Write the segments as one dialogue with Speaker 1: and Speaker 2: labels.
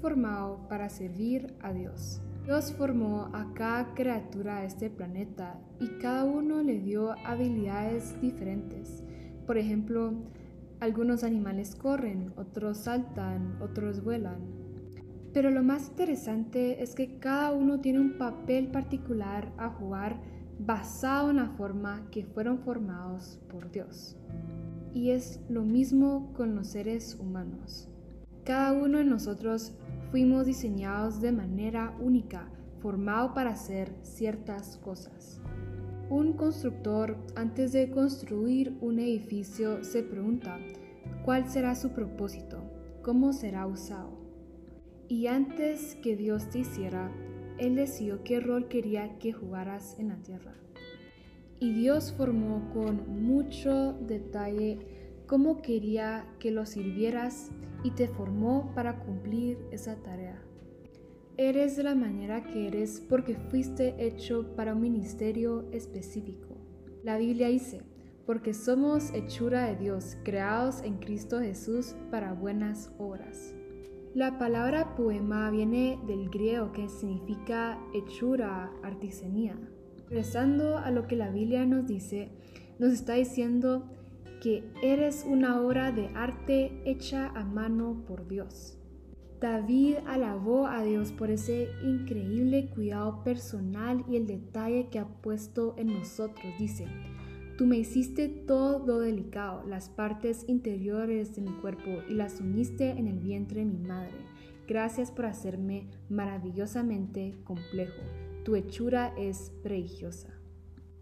Speaker 1: formado para servir a Dios. Dios formó a cada criatura de este planeta y cada uno le dio habilidades diferentes. Por ejemplo, algunos animales corren, otros saltan, otros vuelan. Pero lo más interesante es que cada uno tiene un papel particular a jugar basado en la forma que fueron formados por Dios. Y es lo mismo con los seres humanos. Cada uno de nosotros fuimos diseñados de manera única, formado para hacer ciertas cosas. Un constructor antes de construir un edificio se pregunta, ¿cuál será su propósito? ¿Cómo será usado? Y antes que Dios te hiciera, Él decidió qué rol quería que jugaras en la tierra. Y Dios formó con mucho detalle cómo quería que lo sirvieras y te formó para cumplir esa tarea. Eres de la manera que eres porque fuiste hecho para un ministerio específico. La Biblia dice, porque somos hechura de Dios, creados en Cristo Jesús para buenas obras. La palabra poema viene del griego que significa hechura, artesanía. Regresando a lo que la Biblia nos dice, nos está diciendo que eres una obra de arte hecha a mano por Dios. David alabó a Dios por ese increíble cuidado personal y el detalle que ha puesto en nosotros. Dice, tú me hiciste todo delicado, las partes interiores de mi cuerpo y las uniste en el vientre de mi madre. Gracias por hacerme maravillosamente complejo. Tu hechura es prodigiosa.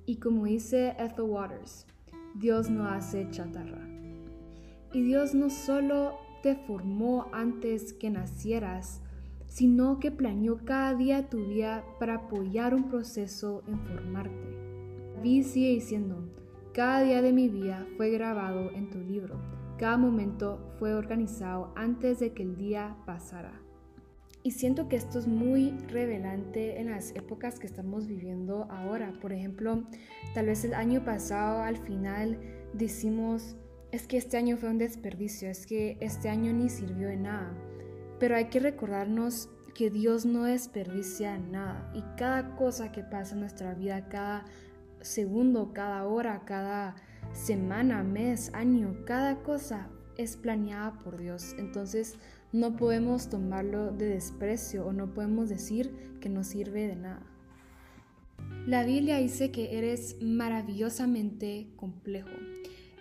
Speaker 1: Y como dice Ethel Waters, Dios no hace chatarra. Y Dios no solo te formó antes que nacieras, sino que planeó cada día tu vida para apoyar un proceso en formarte. David sigue diciendo, cada día de mi vida fue grabado en tu libro, cada momento fue organizado antes de que el día pasara. Y siento que esto es muy revelante en las épocas que estamos viviendo ahora. Por ejemplo, tal vez el año pasado al final decimos, es que este año fue un desperdicio, es que este año ni sirvió de nada. Pero hay que recordarnos que Dios no desperdicia nada y cada cosa que pasa en nuestra vida, cada segundo, cada hora, cada semana, mes, año, cada cosa es planeada por Dios. Entonces, no podemos tomarlo de desprecio o no podemos decir que no sirve de nada. La Biblia dice que eres maravillosamente complejo.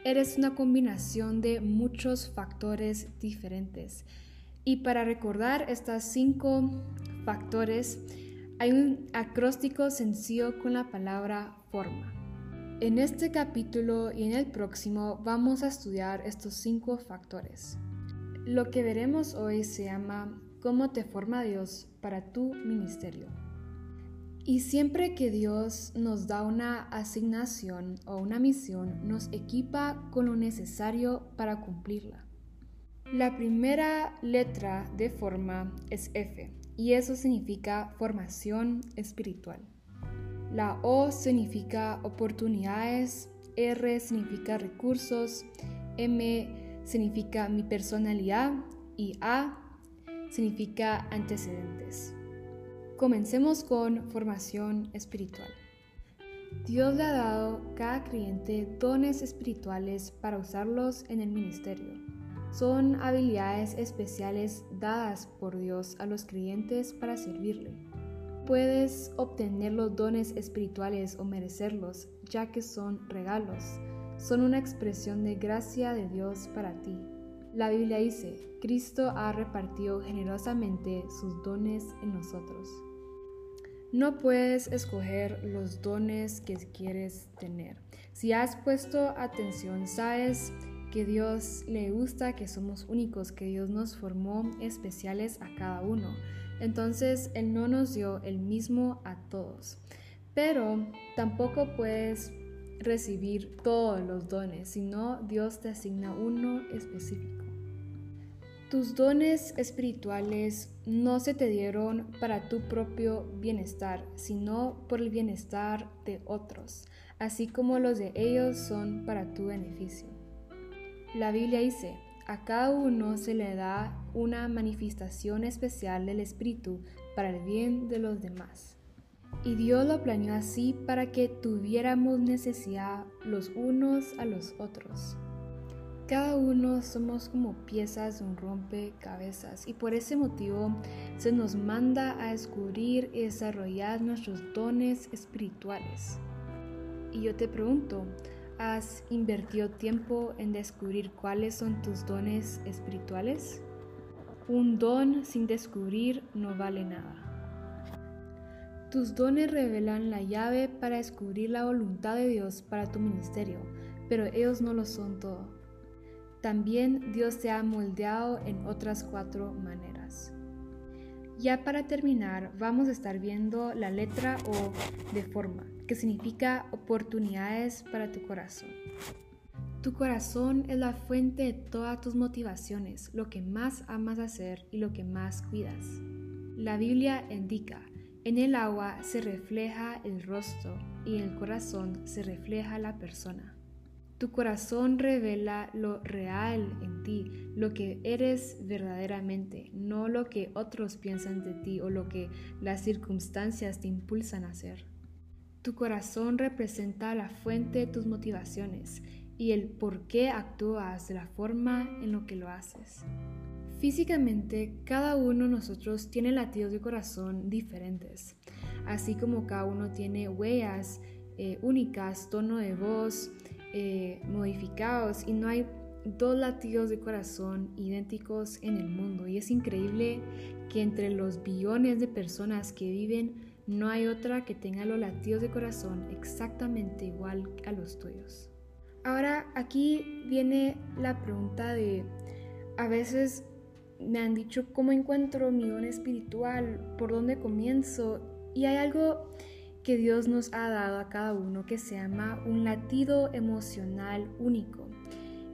Speaker 1: Eres una combinación de muchos factores diferentes. Y para recordar estos cinco factores, hay un acróstico sencillo con la palabra forma. En este capítulo y en el próximo vamos a estudiar estos cinco factores. Lo que veremos hoy se llama ¿Cómo te forma Dios para tu ministerio? Y siempre que Dios nos da una asignación o una misión, nos equipa con lo necesario para cumplirla. La primera letra de forma es F y eso significa formación espiritual. La O significa oportunidades, R significa recursos, M significa mi personalidad y A significa antecedentes. Comencemos con formación espiritual. Dios le ha dado a cada creyente dones espirituales para usarlos en el ministerio. Son habilidades especiales dadas por Dios a los creyentes para servirle. Puedes obtener los dones espirituales o merecerlos, ya que son regalos son una expresión de gracia de Dios para ti. La Biblia dice, Cristo ha repartido generosamente sus dones en nosotros. No puedes escoger los dones que quieres tener. Si has puesto atención, sabes que Dios le gusta que somos únicos, que Dios nos formó especiales a cada uno. Entonces Él no nos dio el mismo a todos. Pero tampoco puedes recibir todos los dones, sino Dios te asigna uno específico. Tus dones espirituales no se te dieron para tu propio bienestar, sino por el bienestar de otros, así como los de ellos son para tu beneficio. La Biblia dice, a cada uno se le da una manifestación especial del Espíritu para el bien de los demás. Y Dios lo planeó así para que tuviéramos necesidad los unos a los otros. Cada uno somos como piezas de un rompecabezas y por ese motivo se nos manda a descubrir y desarrollar nuestros dones espirituales. Y yo te pregunto, ¿has invertido tiempo en descubrir cuáles son tus dones espirituales? Un don sin descubrir no vale nada. Tus dones revelan la llave para descubrir la voluntad de Dios para tu ministerio, pero ellos no lo son todo. También Dios te ha moldeado en otras cuatro maneras. Ya para terminar, vamos a estar viendo la letra O de forma, que significa oportunidades para tu corazón. Tu corazón es la fuente de todas tus motivaciones, lo que más amas hacer y lo que más cuidas. La Biblia indica, en el agua se refleja el rostro y en el corazón se refleja la persona. Tu corazón revela lo real en ti, lo que eres verdaderamente, no lo que otros piensan de ti o lo que las circunstancias te impulsan a hacer. Tu corazón representa la fuente de tus motivaciones y el por qué actúas de la forma en lo que lo haces. Físicamente, cada uno de nosotros tiene latidos de corazón diferentes, así como cada uno tiene huellas eh, únicas, tono de voz eh, modificados y no hay dos latidos de corazón idénticos en el mundo. Y es increíble que entre los billones de personas que viven no hay otra que tenga los latidos de corazón exactamente igual a los tuyos. Ahora aquí viene la pregunta de, a veces me han dicho cómo encuentro mi don espiritual, por dónde comienzo. Y hay algo que Dios nos ha dado a cada uno que se llama un latido emocional único.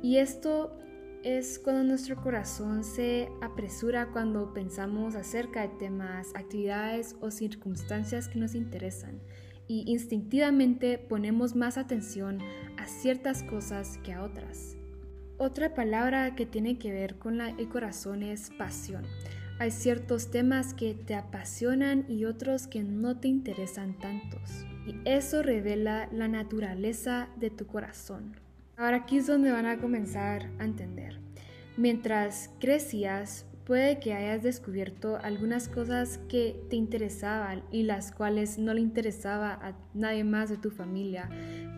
Speaker 1: Y esto es cuando nuestro corazón se apresura cuando pensamos acerca de temas, actividades o circunstancias que nos interesan. Y instintivamente ponemos más atención a ciertas cosas que a otras. Otra palabra que tiene que ver con el corazón es pasión. Hay ciertos temas que te apasionan y otros que no te interesan tantos. Y eso revela la naturaleza de tu corazón. Ahora aquí es donde van a comenzar a entender. Mientras crecías, Puede que hayas descubierto algunas cosas que te interesaban y las cuales no le interesaba a nadie más de tu familia,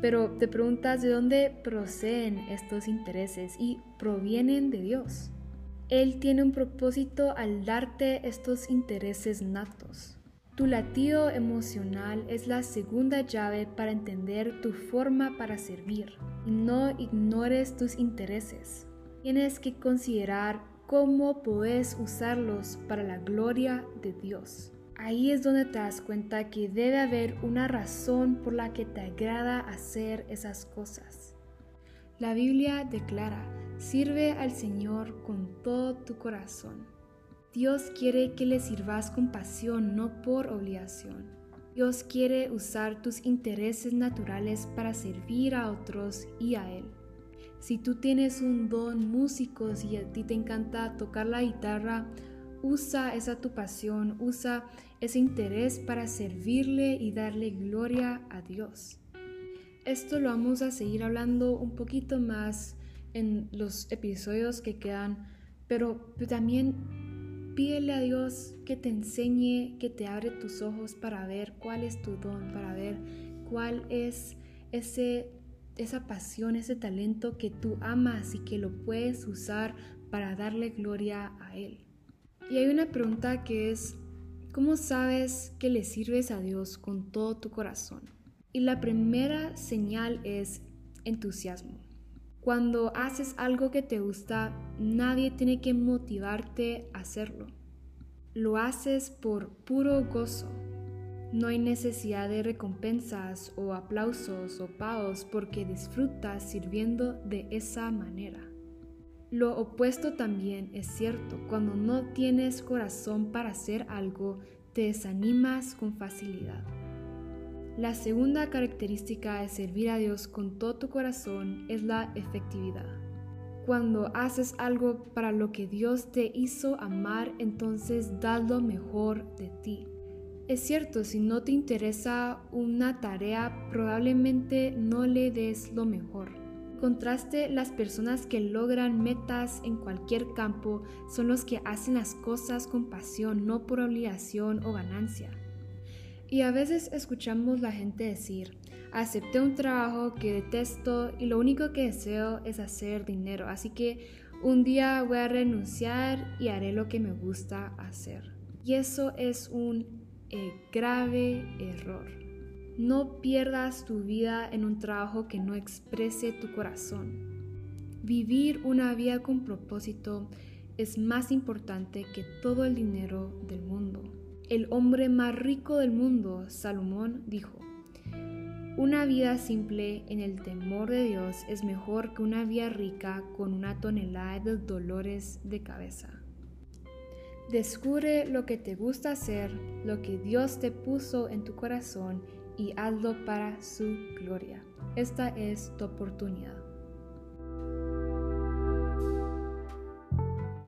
Speaker 1: pero te preguntas de dónde proceden estos intereses y provienen de Dios. Él tiene un propósito al darte estos intereses natos. Tu latido emocional es la segunda llave para entender tu forma para servir. Y no ignores tus intereses. Tienes que considerar cómo puedes usarlos para la gloria de Dios. Ahí es donde te das cuenta que debe haber una razón por la que te agrada hacer esas cosas. La Biblia declara, sirve al Señor con todo tu corazón. Dios quiere que le sirvas con pasión, no por obligación. Dios quiere usar tus intereses naturales para servir a otros y a Él. Si tú tienes un don músico, si a ti te encanta tocar la guitarra, usa esa tu pasión, usa ese interés para servirle y darle gloria a Dios. Esto lo vamos a seguir hablando un poquito más en los episodios que quedan, pero también pídele a Dios que te enseñe, que te abre tus ojos para ver cuál es tu don, para ver cuál es ese esa pasión, ese talento que tú amas y que lo puedes usar para darle gloria a Él. Y hay una pregunta que es, ¿cómo sabes que le sirves a Dios con todo tu corazón? Y la primera señal es entusiasmo. Cuando haces algo que te gusta, nadie tiene que motivarte a hacerlo. Lo haces por puro gozo no hay necesidad de recompensas o aplausos o pagos porque disfrutas sirviendo de esa manera. Lo opuesto también es cierto, cuando no tienes corazón para hacer algo, te desanimas con facilidad. La segunda característica de servir a Dios con todo tu corazón es la efectividad. cuando haces algo para lo que Dios te hizo amar, entonces das lo mejor de ti. Es cierto, si no te interesa una tarea, probablemente no le des lo mejor. Contraste, las personas que logran metas en cualquier campo son los que hacen las cosas con pasión, no por obligación o ganancia. Y a veces escuchamos la gente decir, acepté un trabajo que detesto y lo único que deseo es hacer dinero, así que un día voy a renunciar y haré lo que me gusta hacer. Y eso es un eh, grave error. No pierdas tu vida en un trabajo que no exprese tu corazón. Vivir una vida con propósito es más importante que todo el dinero del mundo. El hombre más rico del mundo, Salomón, dijo, una vida simple en el temor de Dios es mejor que una vida rica con una tonelada de dolores de cabeza. Descubre lo que te gusta hacer, lo que Dios te puso en tu corazón y hazlo para su gloria. Esta es tu oportunidad.